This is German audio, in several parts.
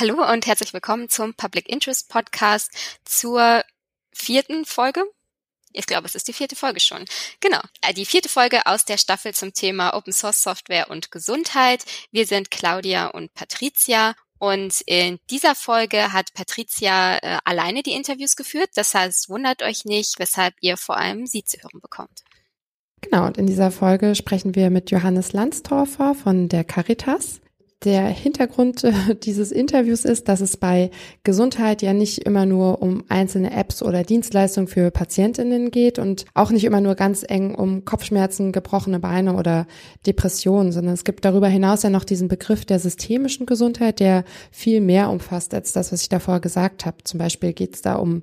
Hallo und herzlich willkommen zum Public Interest Podcast zur vierten Folge. Ich glaube, es ist die vierte Folge schon. Genau, äh, die vierte Folge aus der Staffel zum Thema Open Source Software und Gesundheit. Wir sind Claudia und Patricia und in dieser Folge hat Patricia äh, alleine die Interviews geführt. Das heißt, wundert euch nicht, weshalb ihr vor allem sie zu hören bekommt. Genau, und in dieser Folge sprechen wir mit Johannes Landstorfer von der Caritas. Der Hintergrund äh, dieses Interviews ist, dass es bei Gesundheit ja nicht immer nur um einzelne Apps oder Dienstleistungen für Patientinnen geht und auch nicht immer nur ganz eng um Kopfschmerzen, gebrochene Beine oder Depressionen, sondern es gibt darüber hinaus ja noch diesen Begriff der systemischen Gesundheit, der viel mehr umfasst als das, was ich davor gesagt habe. Zum Beispiel geht es da um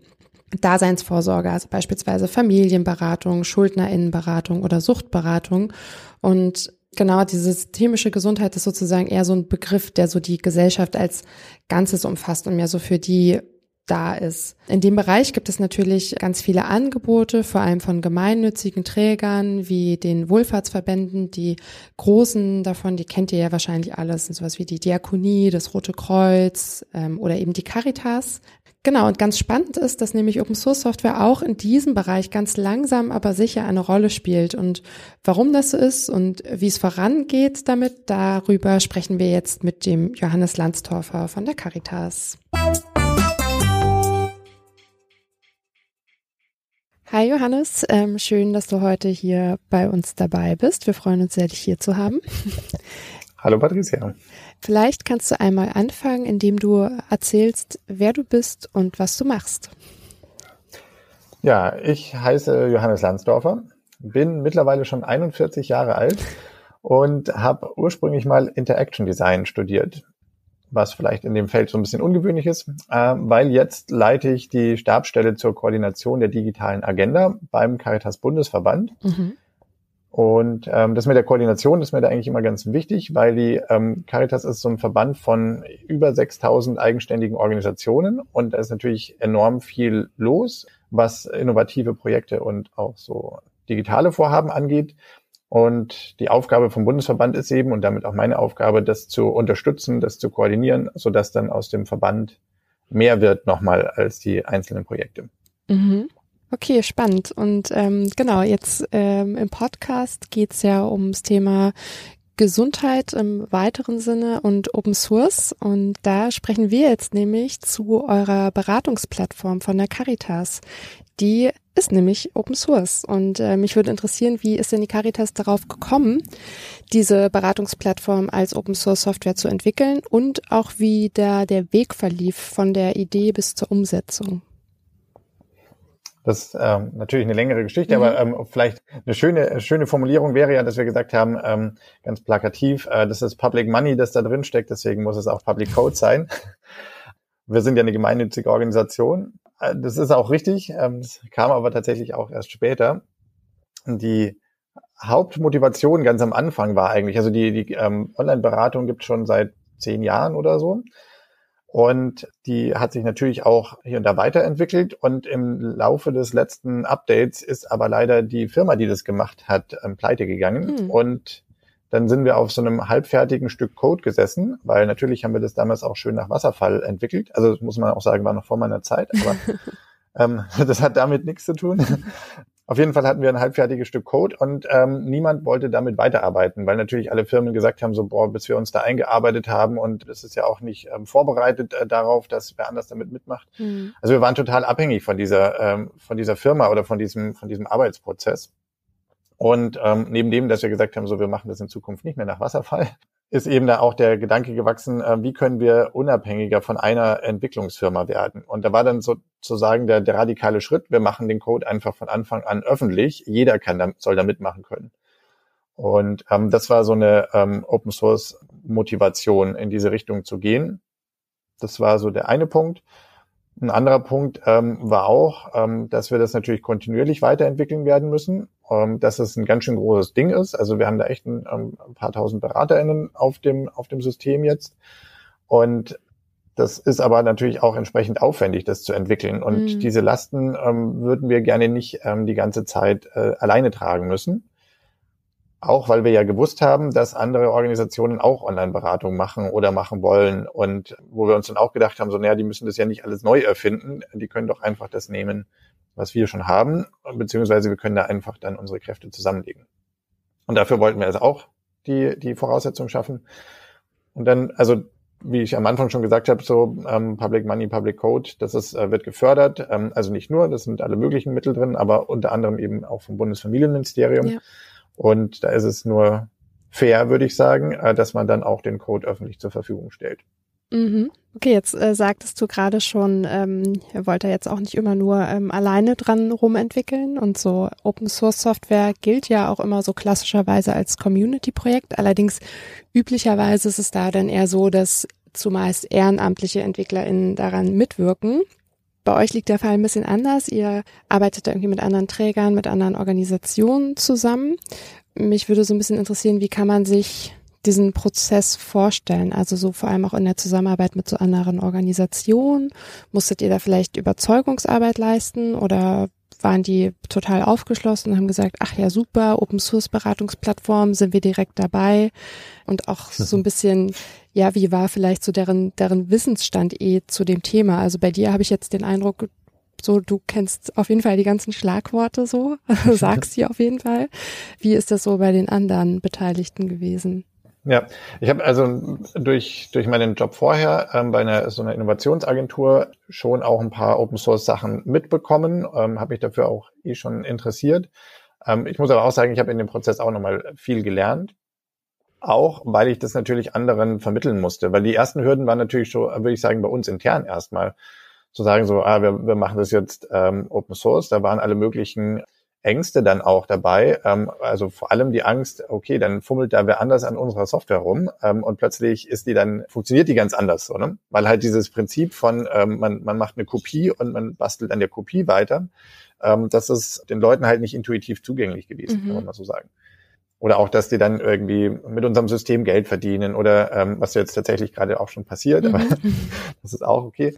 Daseinsvorsorge, also beispielsweise Familienberatung, Schuldnerinnenberatung oder Suchtberatung. Und Genau, diese systemische Gesundheit ist sozusagen eher so ein Begriff, der so die Gesellschaft als Ganzes umfasst und mehr so für die da ist. In dem Bereich gibt es natürlich ganz viele Angebote, vor allem von gemeinnützigen Trägern wie den Wohlfahrtsverbänden. Die großen davon, die kennt ihr ja wahrscheinlich alles, sowas wie die Diakonie, das Rote Kreuz ähm, oder eben die Caritas. Genau, und ganz spannend ist, dass nämlich Open Source Software auch in diesem Bereich ganz langsam, aber sicher eine Rolle spielt. Und warum das so ist und wie es vorangeht damit, darüber sprechen wir jetzt mit dem Johannes Landstorfer von der Caritas. Hi Johannes, ähm, schön, dass du heute hier bei uns dabei bist. Wir freuen uns sehr, dich hier zu haben. Hallo Patricia. Vielleicht kannst du einmal anfangen, indem du erzählst, wer du bist und was du machst. Ja, ich heiße Johannes Landsdorfer, bin mittlerweile schon 41 Jahre alt und habe ursprünglich mal Interaction Design studiert, was vielleicht in dem Feld so ein bisschen ungewöhnlich ist, äh, weil jetzt leite ich die Stabsstelle zur Koordination der digitalen Agenda beim Caritas Bundesverband. Mhm. Und ähm, das mit der Koordination ist mir da eigentlich immer ganz wichtig, weil die ähm, Caritas ist so ein Verband von über 6000 eigenständigen Organisationen und da ist natürlich enorm viel los, was innovative Projekte und auch so digitale Vorhaben angeht. Und die Aufgabe vom Bundesverband ist eben und damit auch meine Aufgabe, das zu unterstützen, das zu koordinieren, sodass dann aus dem Verband mehr wird nochmal als die einzelnen Projekte. Mhm. Okay, spannend. Und ähm, genau, jetzt ähm, im Podcast geht's ja ums Thema Gesundheit im weiteren Sinne und Open Source. Und da sprechen wir jetzt nämlich zu eurer Beratungsplattform von der Caritas. Die ist nämlich Open Source. Und äh, mich würde interessieren, wie ist denn die Caritas darauf gekommen, diese Beratungsplattform als Open Source Software zu entwickeln und auch wie da der Weg verlief von der Idee bis zur Umsetzung. Das ist ähm, natürlich eine längere Geschichte, mhm. aber ähm, vielleicht eine schöne, schöne Formulierung wäre ja, dass wir gesagt haben, ähm, ganz plakativ, äh, das ist Public Money, das da drin steckt, deswegen muss es auch Public Code sein. Wir sind ja eine gemeinnützige Organisation. Äh, das ist auch richtig, ähm, das kam aber tatsächlich auch erst später. Die Hauptmotivation ganz am Anfang war eigentlich, also die, die ähm, Online-Beratung gibt schon seit zehn Jahren oder so. Und die hat sich natürlich auch hier und da weiterentwickelt. Und im Laufe des letzten Updates ist aber leider die Firma, die das gemacht hat, ähm, pleite gegangen. Mhm. Und dann sind wir auf so einem halbfertigen Stück Code gesessen, weil natürlich haben wir das damals auch schön nach Wasserfall entwickelt. Also das muss man auch sagen, war noch vor meiner Zeit, aber ähm, das hat damit nichts zu tun. Auf jeden Fall hatten wir ein halbfertiges Stück Code und ähm, niemand wollte damit weiterarbeiten, weil natürlich alle Firmen gesagt haben, so boah, bis wir uns da eingearbeitet haben und es ist ja auch nicht ähm, vorbereitet äh, darauf, dass wer anders damit mitmacht. Mhm. Also wir waren total abhängig von dieser ähm, von dieser Firma oder von diesem von diesem Arbeitsprozess. Und ähm, neben dem, dass wir gesagt haben, so wir machen das in Zukunft nicht mehr nach Wasserfall, ist eben da auch der Gedanke gewachsen, äh, wie können wir unabhängiger von einer Entwicklungsfirma werden. Und da war dann sozusagen der, der radikale Schritt, wir machen den Code einfach von Anfang an öffentlich, jeder kann da, soll da mitmachen können. Und ähm, das war so eine ähm, Open Source Motivation, in diese Richtung zu gehen. Das war so der eine Punkt. Ein anderer Punkt ähm, war auch, ähm, dass wir das natürlich kontinuierlich weiterentwickeln werden müssen, ähm, dass es ein ganz schön großes Ding ist. Also wir haben da echt ein, ähm, ein paar tausend BeraterInnen auf dem, auf dem System jetzt. Und das ist aber natürlich auch entsprechend aufwendig, das zu entwickeln. Und mhm. diese Lasten ähm, würden wir gerne nicht ähm, die ganze Zeit äh, alleine tragen müssen. auch weil wir ja gewusst haben, dass andere Organisationen auch Online-Beratung machen oder machen wollen und wo wir uns dann auch gedacht haben, so naja, die müssen das ja nicht alles neu erfinden, die können doch einfach das nehmen, was wir schon haben, beziehungsweise wir können da einfach dann unsere Kräfte zusammenlegen. Und dafür wollten wir also auch die, die Voraussetzungen schaffen. Und dann, also wie ich am Anfang schon gesagt habe, so ähm, Public Money, Public Code, das ist, äh, wird gefördert. Ähm, also nicht nur, das sind alle möglichen Mittel drin, aber unter anderem eben auch vom Bundesfamilienministerium. Ja. Und da ist es nur fair, würde ich sagen, äh, dass man dann auch den Code öffentlich zur Verfügung stellt. Mhm. Okay, jetzt äh, sagtest du gerade schon, ähm, ihr wollt ja jetzt auch nicht immer nur ähm, alleine dran rumentwickeln und so Open Source Software gilt ja auch immer so klassischerweise als Community-Projekt. Allerdings üblicherweise ist es da dann eher so, dass zumeist ehrenamtliche EntwicklerInnen daran mitwirken. Bei euch liegt der Fall ein bisschen anders. Ihr arbeitet da irgendwie mit anderen Trägern, mit anderen Organisationen zusammen. Mich würde so ein bisschen interessieren, wie kann man sich diesen Prozess vorstellen? Also so vor allem auch in der Zusammenarbeit mit so anderen Organisationen. Musstet ihr da vielleicht Überzeugungsarbeit leisten oder waren die total aufgeschlossen und haben gesagt, ach ja, super, Open Source Beratungsplattform, sind wir direkt dabei und auch so ein bisschen, ja, wie war vielleicht so deren, deren Wissensstand eh zu dem Thema? Also bei dir habe ich jetzt den Eindruck, so, du kennst auf jeden Fall die ganzen Schlagworte so, sagst sie auf jeden Fall. Wie ist das so bei den anderen Beteiligten gewesen? Ja, ich habe also durch, durch meinen Job vorher ähm, bei einer so einer Innovationsagentur schon auch ein paar Open Source Sachen mitbekommen, ähm, habe mich dafür auch eh schon interessiert. Ähm, ich muss aber auch sagen, ich habe in dem Prozess auch nochmal viel gelernt. Auch weil ich das natürlich anderen vermitteln musste, weil die ersten Hürden waren natürlich schon, würde ich sagen, bei uns intern erstmal zu sagen, so, ah, wir, wir machen das jetzt ähm, Open Source. Da waren alle möglichen Ängste dann auch dabei. Ähm, also vor allem die Angst, okay, dann fummelt da wer anders an unserer Software rum ähm, und plötzlich ist die dann, funktioniert die ganz anders so, ne? Weil halt dieses Prinzip von, ähm, man, man macht eine Kopie und man bastelt an der Kopie weiter, ähm, das ist den Leuten halt nicht intuitiv zugänglich gewesen, mhm. kann man mal so sagen. Oder auch, dass die dann irgendwie mit unserem System Geld verdienen oder ähm, was jetzt tatsächlich gerade auch schon passiert, mhm. aber das ist auch okay.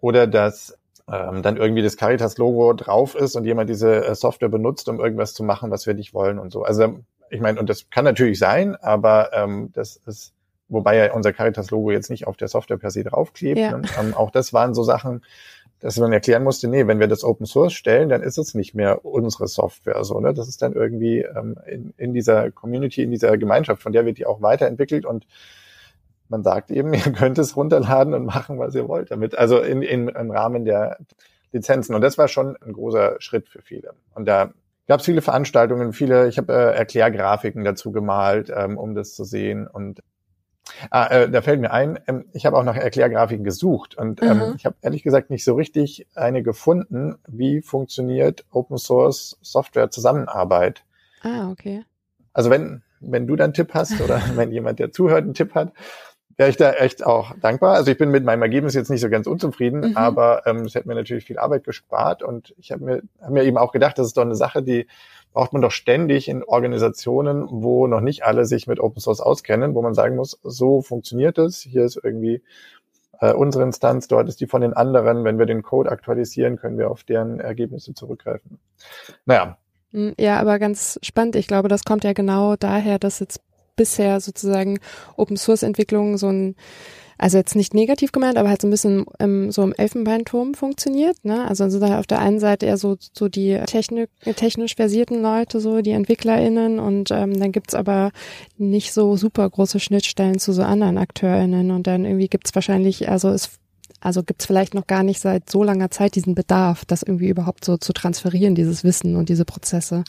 Oder dass ähm, dann irgendwie das Caritas-Logo drauf ist und jemand diese äh, Software benutzt, um irgendwas zu machen, was wir nicht wollen und so. Also ich meine, und das kann natürlich sein, aber ähm, das ist, wobei ja unser Caritas-Logo jetzt nicht auf der Software per se draufklebt. Ja. Ne? Ähm, auch das waren so Sachen, dass man erklären musste, nee, wenn wir das Open Source stellen, dann ist es nicht mehr unsere Software so, ne? Das ist dann irgendwie ähm, in, in dieser Community, in dieser Gemeinschaft, von der wird die auch weiterentwickelt und man sagt eben, ihr könnt es runterladen und machen, was ihr wollt damit. Also in, in, im Rahmen der Lizenzen. Und das war schon ein großer Schritt für viele. Und da gab es viele Veranstaltungen, viele, ich habe äh, Erklärgrafiken dazu gemalt, ähm, um das zu sehen. Und ah, äh, da fällt mir ein, ähm, ich habe auch nach Erklärgrafiken gesucht und ähm, mhm. ich habe ehrlich gesagt nicht so richtig eine gefunden, wie funktioniert Open Source Software Zusammenarbeit. Ah, okay. Also wenn wenn du dann Tipp hast oder wenn jemand, der zuhört, einen Tipp hat, wäre ich da echt auch dankbar. Also ich bin mit meinem Ergebnis jetzt nicht so ganz unzufrieden, mhm. aber ähm, es hätte mir natürlich viel Arbeit gespart und ich habe mir, hab mir eben auch gedacht, das ist doch eine Sache, die braucht man doch ständig in Organisationen, wo noch nicht alle sich mit Open Source auskennen, wo man sagen muss, so funktioniert es, hier ist irgendwie äh, unsere Instanz, dort ist die von den anderen. Wenn wir den Code aktualisieren, können wir auf deren Ergebnisse zurückgreifen. Naja. Ja, aber ganz spannend. Ich glaube, das kommt ja genau daher, dass jetzt bisher sozusagen Open Source Entwicklung so ein also jetzt nicht negativ gemeint, aber halt so ein bisschen ähm, so im Elfenbeinturm funktioniert. Ne? Also sind da auf der einen Seite eher so, so die Technik, technisch versierten Leute, so die EntwicklerInnen und ähm, dann gibt's aber nicht so super große Schnittstellen zu so anderen AkteurInnen und dann irgendwie gibt's wahrscheinlich, also es also gibt's vielleicht noch gar nicht seit so langer Zeit diesen Bedarf, das irgendwie überhaupt so zu transferieren, dieses Wissen und diese Prozesse.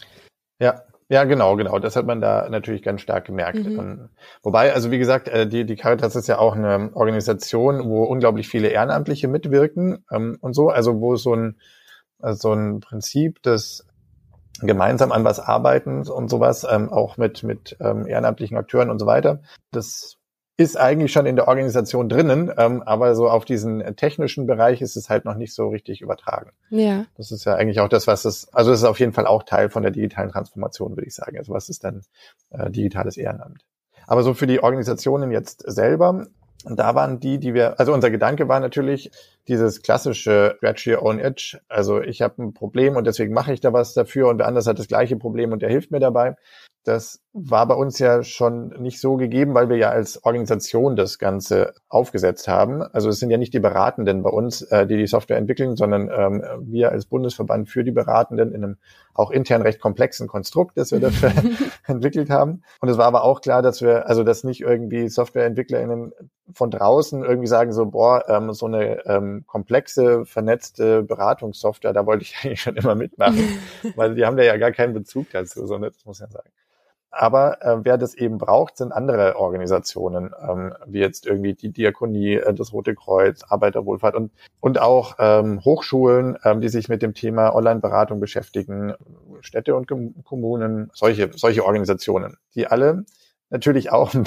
Ja, ja, genau, genau. Das hat man da natürlich ganz stark gemerkt. Mhm. Ähm, wobei, also wie gesagt, äh, die, die Caritas ist ja auch eine Organisation, wo unglaublich viele Ehrenamtliche mitwirken ähm, und so. Also wo so ein, äh, so ein Prinzip des gemeinsam an was arbeiten und sowas, ähm, auch mit, mit ehrenamtlichen Akteuren und so weiter. Das ist eigentlich schon in der Organisation drinnen, ähm, aber so auf diesen technischen Bereich ist es halt noch nicht so richtig übertragen. Ja. Das ist ja eigentlich auch das, was es, also es ist auf jeden Fall auch Teil von der digitalen Transformation, würde ich sagen. Also was ist dann äh, digitales Ehrenamt? Aber so für die Organisationen jetzt selber, da waren die, die wir, also unser Gedanke war natürlich, dieses klassische Scratch Your Own Edge. Also ich habe ein Problem und deswegen mache ich da was dafür und der andere hat das gleiche Problem und der hilft mir dabei. Das war bei uns ja schon nicht so gegeben, weil wir ja als Organisation das Ganze aufgesetzt haben. Also es sind ja nicht die Beratenden bei uns, äh, die die Software entwickeln, sondern ähm, wir als Bundesverband für die Beratenden in einem auch intern recht komplexen Konstrukt, das wir dafür entwickelt haben. Und es war aber auch klar, dass wir, also dass nicht irgendwie SoftwareentwicklerInnen von draußen irgendwie sagen so, boah, ähm, so eine ähm, komplexe, vernetzte Beratungssoftware, da wollte ich eigentlich schon immer mitmachen, weil die haben da ja gar keinen Bezug dazu, so, das muss ich ja sagen. Aber äh, wer das eben braucht, sind andere Organisationen, ähm, wie jetzt irgendwie die Diakonie, äh, das Rote Kreuz, Arbeiterwohlfahrt und, und auch ähm, Hochschulen, ähm, die sich mit dem Thema Online-Beratung beschäftigen, Städte und Kommunen, solche, solche Organisationen, die alle natürlich auch ein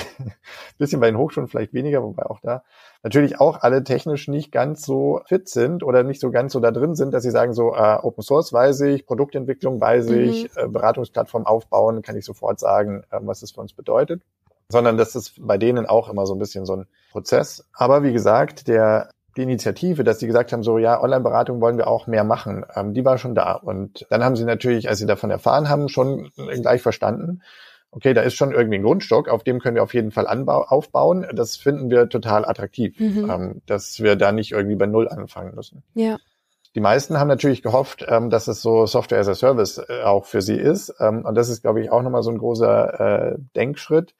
bisschen bei den Hochschulen vielleicht weniger, wobei auch da natürlich auch alle technisch nicht ganz so fit sind oder nicht so ganz so da drin sind, dass sie sagen so äh, Open Source weiß ich, Produktentwicklung weiß mhm. ich, äh, Beratungsplattform aufbauen, kann ich sofort sagen, äh, was das für uns bedeutet, sondern das ist bei denen auch immer so ein bisschen so ein Prozess. Aber wie gesagt, der die Initiative, dass sie gesagt haben, so ja, Online-Beratung wollen wir auch mehr machen, ähm, die war schon da. Und dann haben sie natürlich, als sie davon erfahren haben, schon gleich verstanden, okay, da ist schon irgendwie ein Grundstock, auf dem können wir auf jeden Fall anbau aufbauen. Das finden wir total attraktiv, mhm. ähm, dass wir da nicht irgendwie bei Null anfangen müssen. Ja. Die meisten haben natürlich gehofft, ähm, dass es so Software as a Service äh, auch für sie ist. Ähm, und das ist, glaube ich, auch nochmal so ein großer äh, Denkschritt.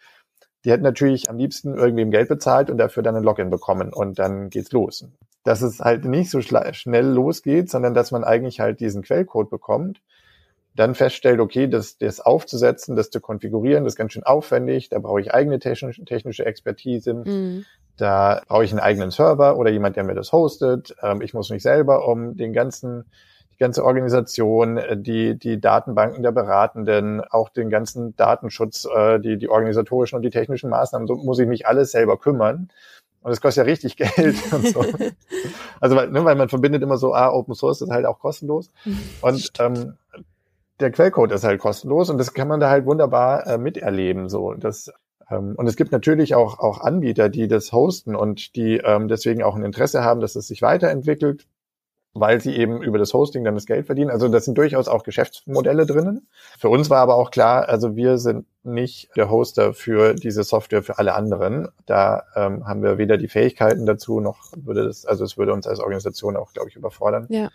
Die hätten natürlich am liebsten irgendwem Geld bezahlt und dafür dann ein Login bekommen und dann geht's los. Dass es halt nicht so schnell losgeht, sondern dass man eigentlich halt diesen Quellcode bekommt dann feststellt, okay, das, das aufzusetzen, das zu konfigurieren, das ist ganz schön aufwendig, da brauche ich eigene technische, technische Expertise, mhm. da brauche ich einen eigenen Server oder jemand, der mir das hostet. Ähm, ich muss mich selber um den ganzen, die ganze Organisation, äh, die, die Datenbanken der Beratenden, auch den ganzen Datenschutz, äh, die, die organisatorischen und die technischen Maßnahmen, so muss ich mich alles selber kümmern. Und das kostet ja richtig Geld und so. Also weil, ne, weil man verbindet immer so, ah, Open Source ist halt auch kostenlos. Und ähm, der Quellcode ist halt kostenlos und das kann man da halt wunderbar äh, miterleben. So, das ähm, und es gibt natürlich auch auch Anbieter, die das hosten und die ähm, deswegen auch ein Interesse haben, dass es sich weiterentwickelt, weil sie eben über das Hosting dann das Geld verdienen. Also das sind durchaus auch Geschäftsmodelle drinnen. Für uns war aber auch klar, also wir sind nicht der Hoster für diese Software für alle anderen. Da ähm, haben wir weder die Fähigkeiten dazu noch würde das, also es würde uns als Organisation auch, glaube ich, überfordern. Ja.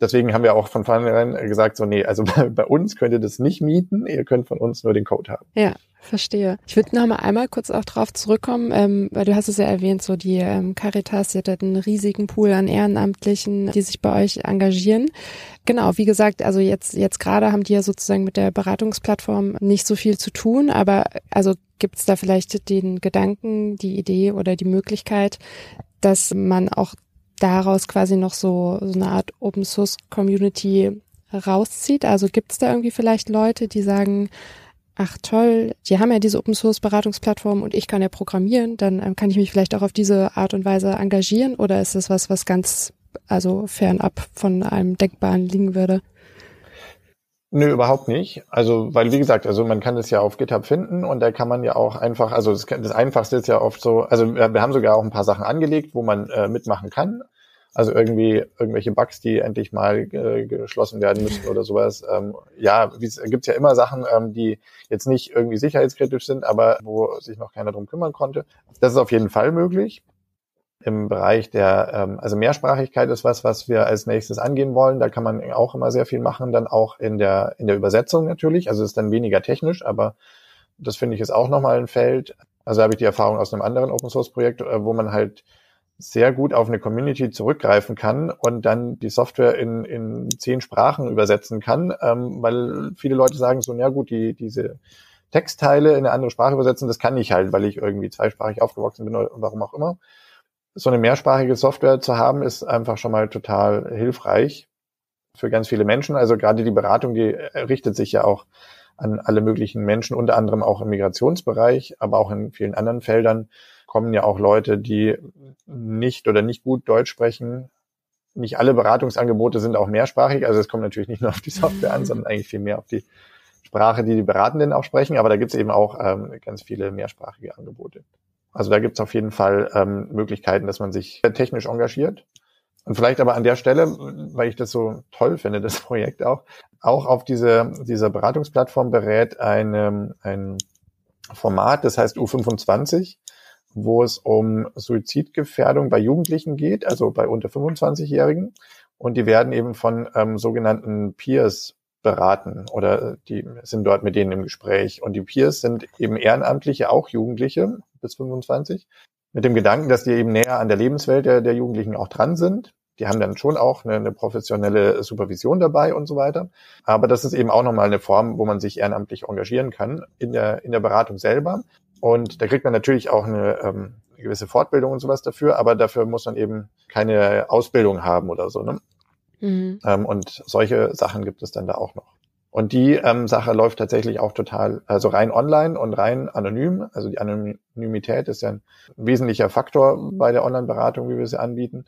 Deswegen haben wir auch von vornherein gesagt, so, nee, also bei, uns könnt ihr das nicht mieten, ihr könnt von uns nur den Code haben. Ja, verstehe. Ich würde noch mal einmal kurz auch drauf zurückkommen, ähm, weil du hast es ja erwähnt, so die ähm, Caritas, die hat einen riesigen Pool an Ehrenamtlichen, die sich bei euch engagieren. Genau, wie gesagt, also jetzt, jetzt gerade haben die ja sozusagen mit der Beratungsplattform nicht so viel zu tun, aber also gibt es da vielleicht den Gedanken, die Idee oder die Möglichkeit, dass man auch daraus quasi noch so, so eine Art Open Source Community rauszieht? Also gibt es da irgendwie vielleicht Leute, die sagen, ach toll, die haben ja diese Open Source Beratungsplattform und ich kann ja programmieren, dann ähm, kann ich mich vielleicht auch auf diese Art und Weise engagieren oder ist das was, was ganz, also fernab von einem Denkbaren liegen würde? Nö, überhaupt nicht. Also, weil wie gesagt, also man kann das ja auf GitHub finden und da kann man ja auch einfach, also das, das Einfachste ist ja oft so, also wir, wir haben sogar auch ein paar Sachen angelegt, wo man äh, mitmachen kann. Also irgendwie irgendwelche Bugs, die endlich mal äh, geschlossen werden müssen oder sowas. Ähm, ja, es gibt ja immer Sachen, ähm, die jetzt nicht irgendwie sicherheitskritisch sind, aber wo sich noch keiner drum kümmern konnte. Das ist auf jeden Fall möglich im Bereich der, ähm, also Mehrsprachigkeit ist was, was wir als nächstes angehen wollen. Da kann man auch immer sehr viel machen, dann auch in der, in der Übersetzung natürlich. Also ist dann weniger technisch, aber das finde ich ist auch nochmal ein Feld. Also habe ich die Erfahrung aus einem anderen Open Source Projekt, äh, wo man halt sehr gut auf eine Community zurückgreifen kann und dann die Software in, in zehn Sprachen übersetzen kann, ähm, weil viele Leute sagen so, ja gut, die, diese Textteile in eine andere Sprache übersetzen, das kann ich halt, weil ich irgendwie zweisprachig aufgewachsen bin oder warum auch immer so eine mehrsprachige Software zu haben, ist einfach schon mal total hilfreich für ganz viele Menschen. Also gerade die Beratung, die richtet sich ja auch an alle möglichen Menschen, unter anderem auch im Migrationsbereich, aber auch in vielen anderen Feldern kommen ja auch Leute, die nicht oder nicht gut Deutsch sprechen. Nicht alle Beratungsangebote sind auch mehrsprachig. Also es kommt natürlich nicht nur auf die Software an, sondern eigentlich viel mehr auf die Sprache, die die Beratenden auch sprechen. Aber da gibt es eben auch ähm, ganz viele mehrsprachige Angebote. Also da gibt es auf jeden Fall ähm, Möglichkeiten, dass man sich technisch engagiert. Und vielleicht aber an der Stelle, weil ich das so toll finde, das Projekt auch, auch auf diese, dieser Beratungsplattform berät eine, ein Format, das heißt U25, wo es um Suizidgefährdung bei Jugendlichen geht, also bei unter 25-Jährigen. Und die werden eben von ähm, sogenannten Peers beraten oder die sind dort mit denen im Gespräch. Und die Peers sind eben Ehrenamtliche, auch Jugendliche bis 25, mit dem Gedanken, dass die eben näher an der Lebenswelt der, der Jugendlichen auch dran sind. Die haben dann schon auch eine, eine, professionelle Supervision dabei und so weiter. Aber das ist eben auch nochmal eine Form, wo man sich ehrenamtlich engagieren kann in der, in der Beratung selber. Und da kriegt man natürlich auch eine, ähm, gewisse Fortbildung und sowas dafür, aber dafür muss man eben keine Ausbildung haben oder so. Ne? Mhm. Ähm, und solche Sachen gibt es dann da auch noch. Und die ähm, Sache läuft tatsächlich auch total, also rein online und rein anonym. Also die Anonymität ist ja ein wesentlicher Faktor bei der Online-Beratung, wie wir sie anbieten.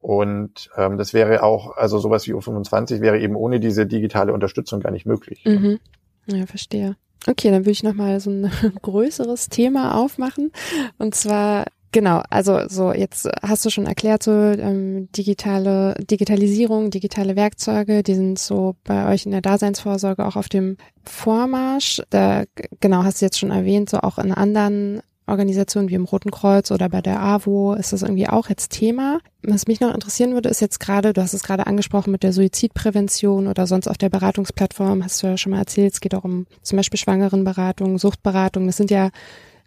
Und ähm, das wäre auch, also sowas wie U25 wäre eben ohne diese digitale Unterstützung gar nicht möglich. Mhm. Ja, verstehe. Okay, dann würde ich nochmal so ein größeres Thema aufmachen. Und zwar Genau, also so jetzt hast du schon erklärt, so ähm, digitale Digitalisierung, digitale Werkzeuge, die sind so bei euch in der Daseinsvorsorge auch auf dem Vormarsch. Da genau hast du jetzt schon erwähnt, so auch in anderen Organisationen wie im Roten Kreuz oder bei der AWO ist das irgendwie auch jetzt Thema. Was mich noch interessieren würde, ist jetzt gerade, du hast es gerade angesprochen mit der Suizidprävention oder sonst auf der Beratungsplattform, hast du ja schon mal erzählt, es geht auch um zum Beispiel Schwangerenberatung, Suchtberatung. Das sind ja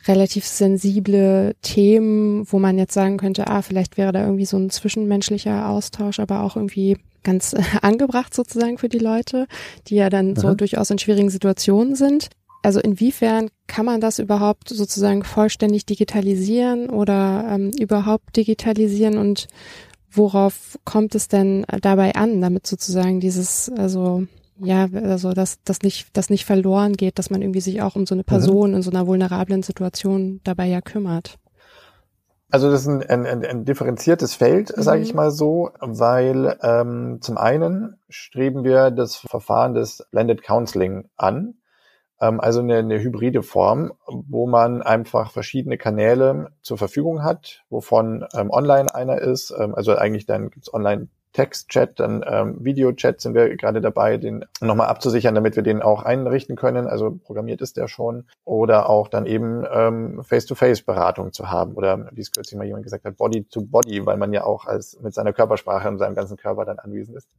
relativ sensible Themen, wo man jetzt sagen könnte, ah, vielleicht wäre da irgendwie so ein zwischenmenschlicher Austausch, aber auch irgendwie ganz angebracht sozusagen für die Leute, die ja dann so durchaus in schwierigen Situationen sind. Also inwiefern kann man das überhaupt sozusagen vollständig digitalisieren oder ähm, überhaupt digitalisieren und worauf kommt es denn dabei an, damit sozusagen dieses, also ja, also dass das nicht, das nicht verloren geht, dass man irgendwie sich auch um so eine. Person mhm. in so einer vulnerablen Situation dabei ja kümmert. Also das ist ein, ein, ein, ein differenziertes Feld, mhm. sage ich mal so, weil ähm, zum einen streben wir das Verfahren des Blended Counseling an, ähm, also eine, eine hybride Form, wo man einfach verschiedene Kanäle zur Verfügung hat, wovon ähm, online einer ist, ähm, also eigentlich dann gibt's online Textchat, dann ähm, Videochat sind wir gerade dabei, den nochmal abzusichern, damit wir den auch einrichten können. Also programmiert ist der schon. Oder auch dann eben ähm, Face-to-Face-Beratung zu haben. Oder wie es kürzlich mal jemand gesagt hat, Body to Body, weil man ja auch als mit seiner Körpersprache und seinem ganzen Körper dann anwesend ist.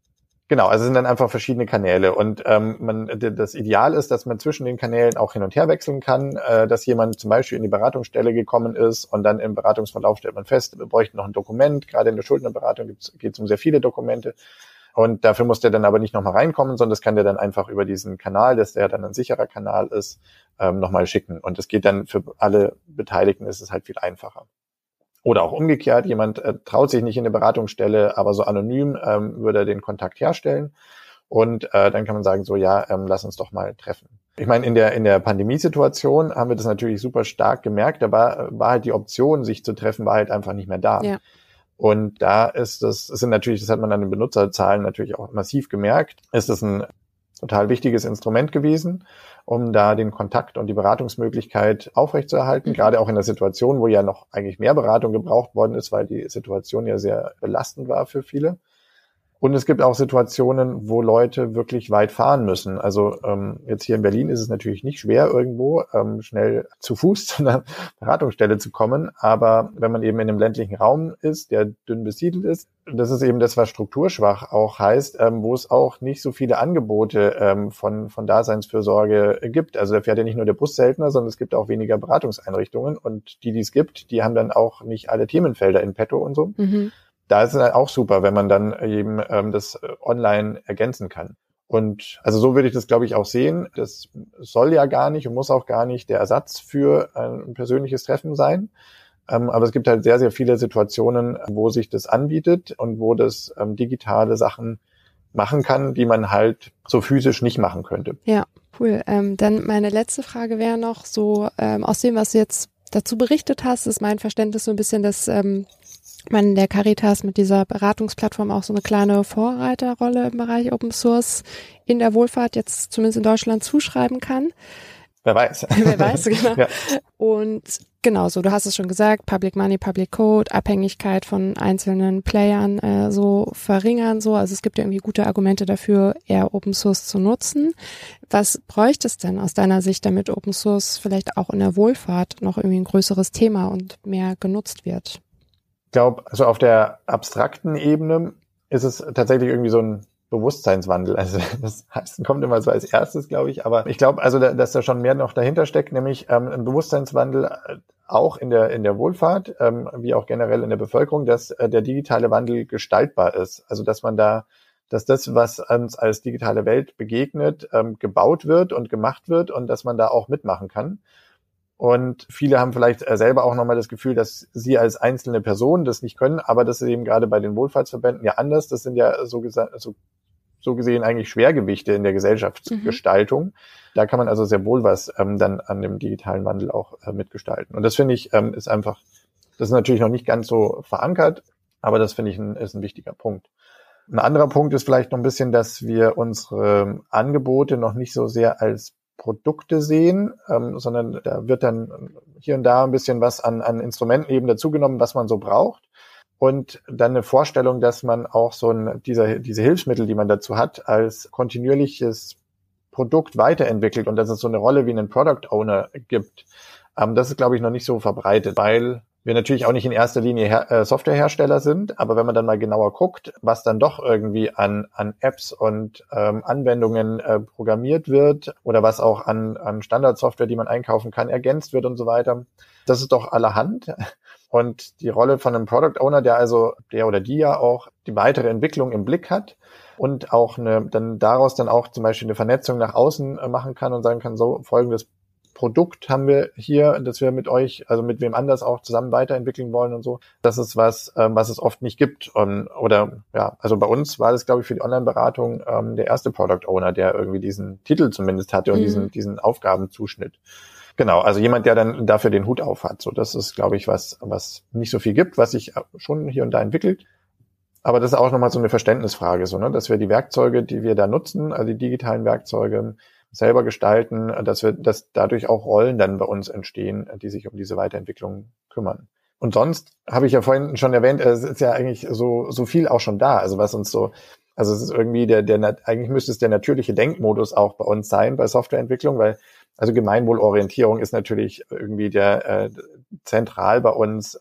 Genau, also sind dann einfach verschiedene Kanäle und ähm, man, das Ideal ist, dass man zwischen den Kanälen auch hin und her wechseln kann, äh, dass jemand zum Beispiel in die Beratungsstelle gekommen ist und dann im Beratungsverlauf stellt man fest, wir bräuchten noch ein Dokument. Gerade in der Schuldnerberatung geht es um sehr viele Dokumente und dafür muss der dann aber nicht nochmal reinkommen, sondern das kann der dann einfach über diesen Kanal, dass der dann ein sicherer Kanal ist, ähm, nochmal schicken und das geht dann für alle Beteiligten ist es halt viel einfacher. Oder auch umgekehrt, jemand äh, traut sich nicht in eine Beratungsstelle, aber so anonym ähm, würde er den Kontakt herstellen. Und äh, dann kann man sagen, so ja, ähm, lass uns doch mal treffen. Ich meine, in der, in der Pandemiesituation haben wir das natürlich super stark gemerkt. Da war, war halt die Option, sich zu treffen, war halt einfach nicht mehr da. Ja. Und da ist das, das sind natürlich, das hat man an den Benutzerzahlen natürlich auch massiv gemerkt, ist das ein total wichtiges Instrument gewesen um da den Kontakt und die Beratungsmöglichkeit aufrechtzuerhalten, mhm. gerade auch in der Situation, wo ja noch eigentlich mehr Beratung gebraucht worden ist, weil die Situation ja sehr belastend war für viele. Und es gibt auch Situationen, wo Leute wirklich weit fahren müssen. Also ähm, jetzt hier in Berlin ist es natürlich nicht schwer, irgendwo ähm, schnell zu Fuß zu einer Beratungsstelle zu kommen. Aber wenn man eben in einem ländlichen Raum ist, der dünn besiedelt ist, das ist eben das, was strukturschwach auch heißt, ähm, wo es auch nicht so viele Angebote ähm, von, von Daseinsfürsorge gibt. Also da fährt ja nicht nur der Bus seltener, sondern es gibt auch weniger Beratungseinrichtungen. Und die, die es gibt, die haben dann auch nicht alle Themenfelder in petto und so. Mhm da ist es halt auch super, wenn man dann eben ähm, das äh, online ergänzen kann. Und also so würde ich das, glaube ich, auch sehen. Das soll ja gar nicht und muss auch gar nicht der Ersatz für ein persönliches Treffen sein. Ähm, aber es gibt halt sehr, sehr viele Situationen, wo sich das anbietet und wo das ähm, digitale Sachen machen kann, die man halt so physisch nicht machen könnte. Ja, cool. Ähm, dann meine letzte Frage wäre noch so, ähm, aus dem, was du jetzt dazu berichtet hast, ist mein Verständnis so ein bisschen, dass ähm, man der Caritas mit dieser Beratungsplattform auch so eine kleine Vorreiterrolle im Bereich Open Source in der Wohlfahrt jetzt zumindest in Deutschland zuschreiben kann. Wer weiß. Wer weiß, genau. Ja. Und Genau, so du hast es schon gesagt, Public Money, Public Code, Abhängigkeit von einzelnen Playern äh, so verringern so. Also es gibt ja irgendwie gute Argumente dafür, eher Open Source zu nutzen. Was bräuchte es denn aus deiner Sicht, damit Open Source vielleicht auch in der Wohlfahrt noch irgendwie ein größeres Thema und mehr genutzt wird? Ich glaube, also auf der abstrakten Ebene ist es tatsächlich irgendwie so ein Bewusstseinswandel. Also das heißt, kommt immer so als erstes, glaube ich. Aber ich glaube also, dass da schon mehr noch dahinter steckt, nämlich ähm, ein Bewusstseinswandel äh, auch in der in der Wohlfahrt, ähm, wie auch generell in der Bevölkerung, dass äh, der digitale Wandel gestaltbar ist. Also dass man da, dass das, was uns als digitale Welt begegnet, ähm, gebaut wird und gemacht wird und dass man da auch mitmachen kann. Und viele haben vielleicht äh, selber auch nochmal das Gefühl, dass sie als einzelne Person das nicht können, aber das ist eben gerade bei den Wohlfahrtsverbänden ja anders. Das sind ja so, so so gesehen eigentlich Schwergewichte in der Gesellschaftsgestaltung. Mhm. Da kann man also sehr wohl was ähm, dann an dem digitalen Wandel auch äh, mitgestalten. Und das finde ich ähm, ist einfach, das ist natürlich noch nicht ganz so verankert, aber das finde ich ein, ist ein wichtiger Punkt. Ein anderer Punkt ist vielleicht noch ein bisschen, dass wir unsere Angebote noch nicht so sehr als Produkte sehen, ähm, sondern da wird dann hier und da ein bisschen was an, an Instrumenten eben dazugenommen, was man so braucht und dann eine Vorstellung, dass man auch so ein, dieser, diese Hilfsmittel, die man dazu hat, als kontinuierliches Produkt weiterentwickelt und dass es so eine Rolle wie einen Product Owner gibt. Ähm, das ist, glaube ich, noch nicht so verbreitet, weil wir natürlich auch nicht in erster Linie äh, Softwarehersteller sind, aber wenn man dann mal genauer guckt, was dann doch irgendwie an, an Apps und ähm, Anwendungen äh, programmiert wird oder was auch an, an Standardsoftware, die man einkaufen kann, ergänzt wird und so weiter, das ist doch allerhand. Und die Rolle von einem Product Owner, der also, der oder die ja auch die weitere Entwicklung im Blick hat und auch eine, dann daraus dann auch zum Beispiel eine Vernetzung nach außen äh, machen kann und sagen kann, so folgendes Produkt haben wir hier, das wir mit euch, also mit wem anders auch zusammen weiterentwickeln wollen und so. Das ist was, ähm, was es oft nicht gibt. Und, oder ja, also bei uns war das, glaube ich, für die Online-Beratung ähm, der erste Product Owner, der irgendwie diesen Titel zumindest hatte und mhm. diesen, diesen Aufgabenzuschnitt. Genau, also jemand, der dann dafür den Hut auf hat. So, das ist, glaube ich, was, was nicht so viel gibt, was sich schon hier und da entwickelt. Aber das ist auch nochmal so eine Verständnisfrage, so, ne, dass wir die Werkzeuge, die wir da nutzen, also die digitalen Werkzeuge, selber gestalten, dass wir, dass dadurch auch Rollen dann bei uns entstehen, die sich um diese Weiterentwicklung kümmern. Und sonst habe ich ja vorhin schon erwähnt, es ist ja eigentlich so, so viel auch schon da. Also was uns so, also es ist irgendwie der, der, eigentlich müsste es der natürliche Denkmodus auch bei uns sein bei Softwareentwicklung, weil also Gemeinwohlorientierung ist natürlich irgendwie der äh, zentral bei uns.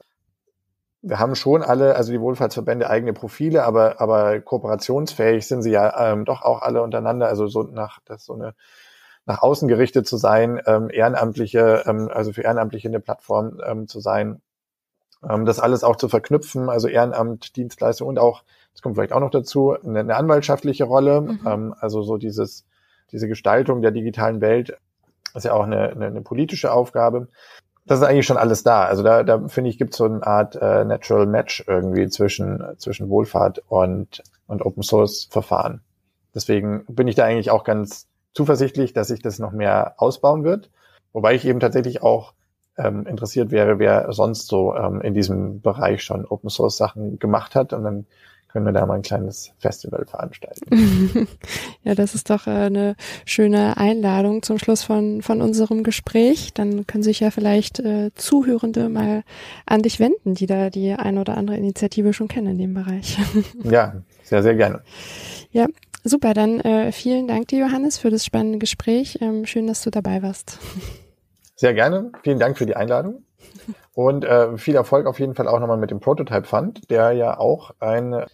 Wir haben schon alle, also die Wohlfahrtsverbände eigene Profile, aber aber kooperationsfähig sind sie ja ähm, doch auch alle untereinander. Also so nach das so eine nach außen gerichtet zu sein, ähm, ehrenamtliche, ähm, also für Ehrenamtliche eine Plattform ähm, zu sein, ähm, das alles auch zu verknüpfen, also Ehrenamt, Dienstleistung und auch, das kommt vielleicht auch noch dazu, eine, eine anwaltschaftliche Rolle, mhm. ähm, also so dieses diese Gestaltung der digitalen Welt ist ja auch eine, eine, eine politische Aufgabe. Das ist eigentlich schon alles da. Also da, da finde ich, gibt es so eine Art äh, Natural Match irgendwie zwischen, zwischen Wohlfahrt und, und Open Source Verfahren. Deswegen bin ich da eigentlich auch ganz zuversichtlich, dass sich das noch mehr ausbauen wird. Wobei ich eben tatsächlich auch ähm, interessiert wäre, wer sonst so ähm, in diesem Bereich schon Open Source Sachen gemacht hat. Und dann können wir da mal ein kleines Festival veranstalten. ja, das ist doch äh, eine schöne Einladung zum Schluss von, von unserem Gespräch. Dann können sich ja vielleicht äh, Zuhörende mal an dich wenden, die da die eine oder andere Initiative schon kennen in dem Bereich. ja, sehr, sehr gerne. Ja, super. Dann äh, vielen Dank dir, Johannes, für das spannende Gespräch. Ähm, schön, dass du dabei warst. Sehr gerne. Vielen Dank für die Einladung. Und äh, viel Erfolg auf jeden Fall auch nochmal mit dem Prototype Fund, der ja auch ein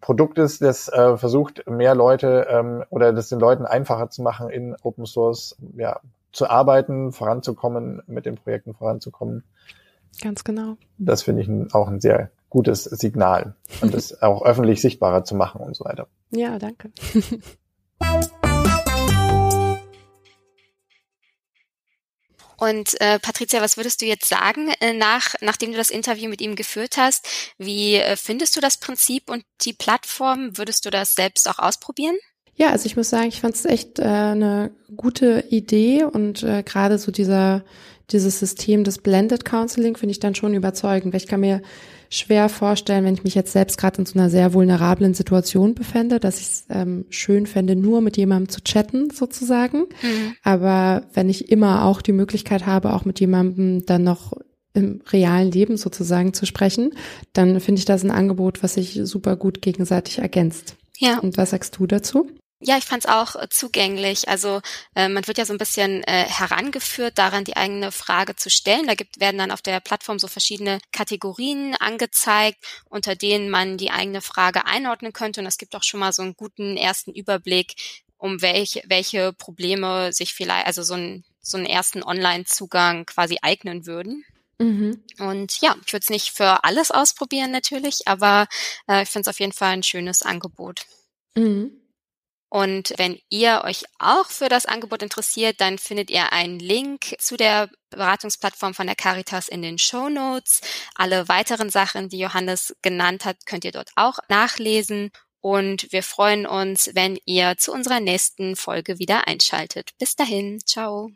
Produkt ist, das äh, versucht, mehr Leute ähm, oder das den Leuten einfacher zu machen, in Open Source ja, zu arbeiten, voranzukommen, mit den Projekten voranzukommen. Ganz genau. Das finde ich ein, auch ein sehr gutes Signal und das auch öffentlich sichtbarer zu machen und so weiter. Ja, danke. Und äh, Patricia, was würdest du jetzt sagen, äh, nach, nachdem du das Interview mit ihm geführt hast? Wie äh, findest du das Prinzip und die Plattform? Würdest du das selbst auch ausprobieren? Ja, also ich muss sagen, ich fand es echt äh, eine gute Idee und äh, gerade so dieser dieses System des Blended Counseling finde ich dann schon überzeugend, weil ich kann mir schwer vorstellen, wenn ich mich jetzt selbst gerade in so einer sehr vulnerablen Situation befände, dass ich es ähm, schön fände, nur mit jemandem zu chatten sozusagen. Mhm. Aber wenn ich immer auch die Möglichkeit habe, auch mit jemandem dann noch im realen Leben sozusagen zu sprechen, dann finde ich das ein Angebot, was sich super gut gegenseitig ergänzt. Ja. Und was sagst du dazu? Ja, ich fand es auch äh, zugänglich. Also äh, man wird ja so ein bisschen äh, herangeführt, daran die eigene Frage zu stellen. Da gibt, werden dann auf der Plattform so verschiedene Kategorien angezeigt, unter denen man die eigene Frage einordnen könnte. Und es gibt auch schon mal so einen guten ersten Überblick, um welche, welche Probleme sich vielleicht, also so, ein, so einen ersten Online-Zugang quasi eignen würden. Mhm. Und ja, ich würde es nicht für alles ausprobieren natürlich, aber äh, ich finde es auf jeden Fall ein schönes Angebot. Mhm. Und wenn ihr euch auch für das Angebot interessiert, dann findet ihr einen Link zu der Beratungsplattform von der Caritas in den Show Notes. Alle weiteren Sachen, die Johannes genannt hat, könnt ihr dort auch nachlesen. Und wir freuen uns, wenn ihr zu unserer nächsten Folge wieder einschaltet. Bis dahin, ciao.